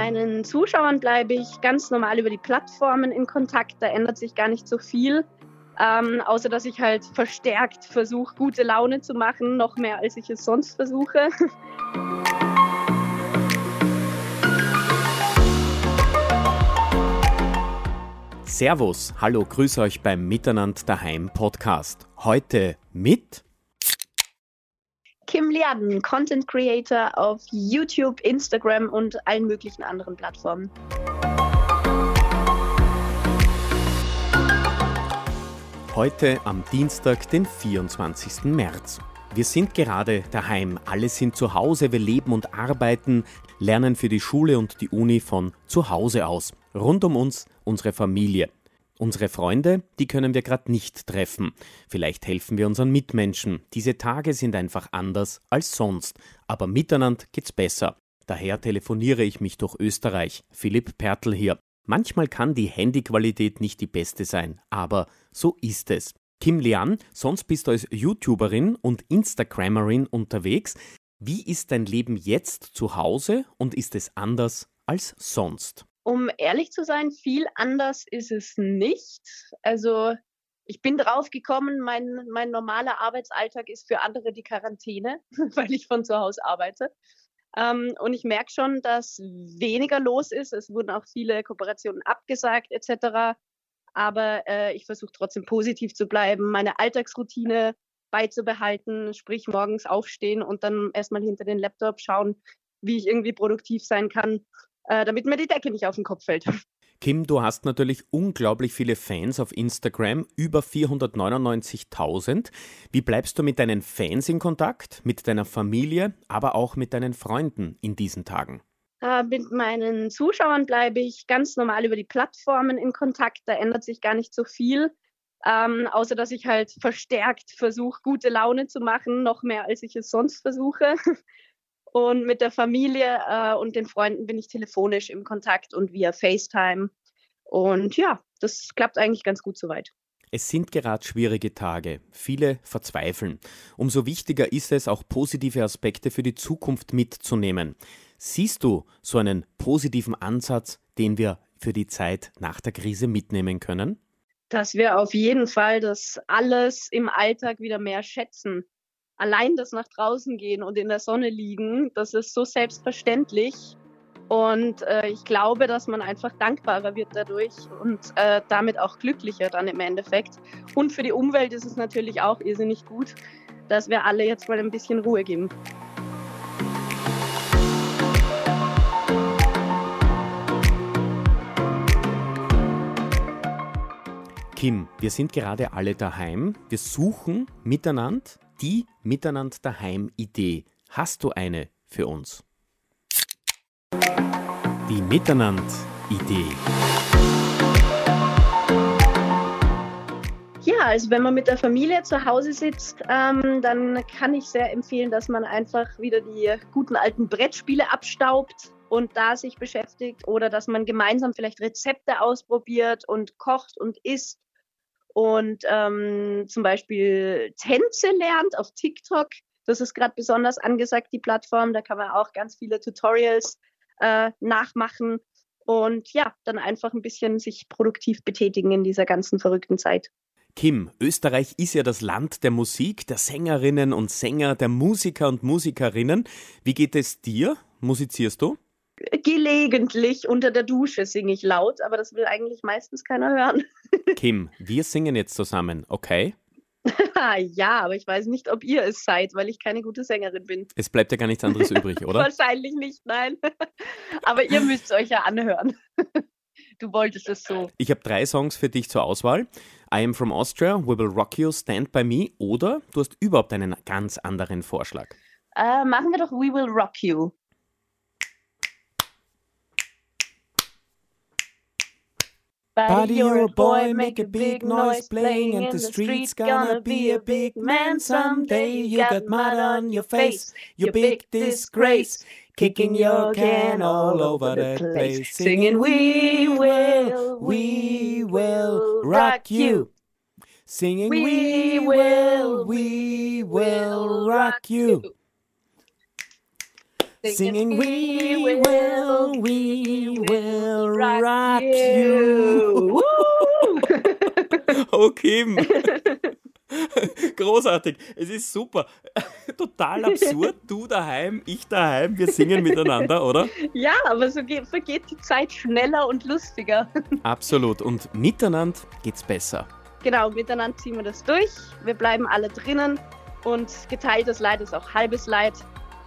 meinen Zuschauern bleibe ich ganz normal über die Plattformen in Kontakt. Da ändert sich gar nicht so viel. Ähm, außer dass ich halt verstärkt versuche, gute Laune zu machen, noch mehr als ich es sonst versuche. Servus, hallo, grüße euch beim Miteinander daheim Podcast. Heute mit Kim Liaden, Content Creator auf YouTube, Instagram und allen möglichen anderen Plattformen. Heute am Dienstag, den 24. März. Wir sind gerade daheim, alle sind zu Hause, wir leben und arbeiten, lernen für die Schule und die Uni von zu Hause aus. Rund um uns unsere Familie. Unsere Freunde, die können wir gerade nicht treffen. Vielleicht helfen wir unseren Mitmenschen. Diese Tage sind einfach anders als sonst. Aber miteinander geht's besser. Daher telefoniere ich mich durch Österreich. Philipp Pertl hier. Manchmal kann die Handyqualität nicht die beste sein, aber so ist es. Kim Lian, sonst bist du als YouTuberin und Instagrammerin unterwegs. Wie ist dein Leben jetzt zu Hause und ist es anders als sonst? Um ehrlich zu sein, viel anders ist es nicht. Also ich bin drauf gekommen, mein, mein normaler Arbeitsalltag ist für andere die Quarantäne, weil ich von zu Hause arbeite. Ähm, und ich merke schon, dass weniger los ist. Es wurden auch viele Kooperationen abgesagt etc. Aber äh, ich versuche trotzdem positiv zu bleiben, meine Alltagsroutine beizubehalten, sprich morgens aufstehen und dann erstmal hinter den Laptop schauen, wie ich irgendwie produktiv sein kann äh, damit mir die Decke nicht auf den Kopf fällt. Kim, du hast natürlich unglaublich viele Fans auf Instagram, über 499.000. Wie bleibst du mit deinen Fans in Kontakt, mit deiner Familie, aber auch mit deinen Freunden in diesen Tagen? Äh, mit meinen Zuschauern bleibe ich ganz normal über die Plattformen in Kontakt. Da ändert sich gar nicht so viel. Ähm, außer dass ich halt verstärkt versuche, gute Laune zu machen, noch mehr als ich es sonst versuche. Und mit der Familie äh, und den Freunden bin ich telefonisch im Kontakt und via FaceTime. Und ja, das klappt eigentlich ganz gut soweit. Es sind gerade schwierige Tage. Viele verzweifeln. Umso wichtiger ist es, auch positive Aspekte für die Zukunft mitzunehmen. Siehst du so einen positiven Ansatz, den wir für die Zeit nach der Krise mitnehmen können? Dass wir auf jeden Fall das alles im Alltag wieder mehr schätzen allein das nach draußen gehen und in der Sonne liegen, das ist so selbstverständlich. Und äh, ich glaube, dass man einfach dankbarer wird dadurch und äh, damit auch glücklicher dann im Endeffekt. Und für die Umwelt ist es natürlich auch irrsinnig gut, dass wir alle jetzt mal ein bisschen Ruhe geben. Kim, wir sind gerade alle daheim. Wir suchen miteinander die Miteinander daheim Idee. Hast du eine für uns? Die Miteinander Idee. Ja, also wenn man mit der Familie zu Hause sitzt, ähm, dann kann ich sehr empfehlen, dass man einfach wieder die guten alten Brettspiele abstaubt und da sich beschäftigt oder dass man gemeinsam vielleicht Rezepte ausprobiert und kocht und isst und ähm, zum Beispiel Tänze lernt auf TikTok. Das ist gerade besonders angesagt, die Plattform. Da kann man auch ganz viele Tutorials äh, nachmachen und ja, dann einfach ein bisschen sich produktiv betätigen in dieser ganzen verrückten Zeit. Kim, Österreich ist ja das Land der Musik, der Sängerinnen und Sänger, der Musiker und Musikerinnen. Wie geht es dir? Musizierst du? Gelegentlich unter der Dusche singe ich laut, aber das will eigentlich meistens keiner hören. Kim, wir singen jetzt zusammen, okay? ja, aber ich weiß nicht, ob ihr es seid, weil ich keine gute Sängerin bin. Es bleibt ja gar nichts anderes übrig, oder? Wahrscheinlich nicht, nein. aber ihr müsst es euch ja anhören. Du wolltest es so. Ich habe drei Songs für dich zur Auswahl. I am from Austria, We Will Rock You, Stand By Me oder du hast überhaupt einen ganz anderen Vorschlag. Äh, machen wir doch We Will Rock You. Buddy, you're a boy, make a big noise playing in the streets. Gonna be a big man someday. You got mud on your face, you big disgrace. Kicking your can all over the place. Singing, We will, we will rock you. Singing, We will, we will rock you. Singing We will, we will rock you. oh Kim. Großartig. Es ist super. Total absurd. Du daheim, ich daheim. Wir singen miteinander, oder? Ja, aber so geht, vergeht die Zeit schneller und lustiger. Absolut. Und miteinander geht's besser. Genau, miteinander ziehen wir das durch. Wir bleiben alle drinnen. Und geteiltes Leid ist auch halbes Leid.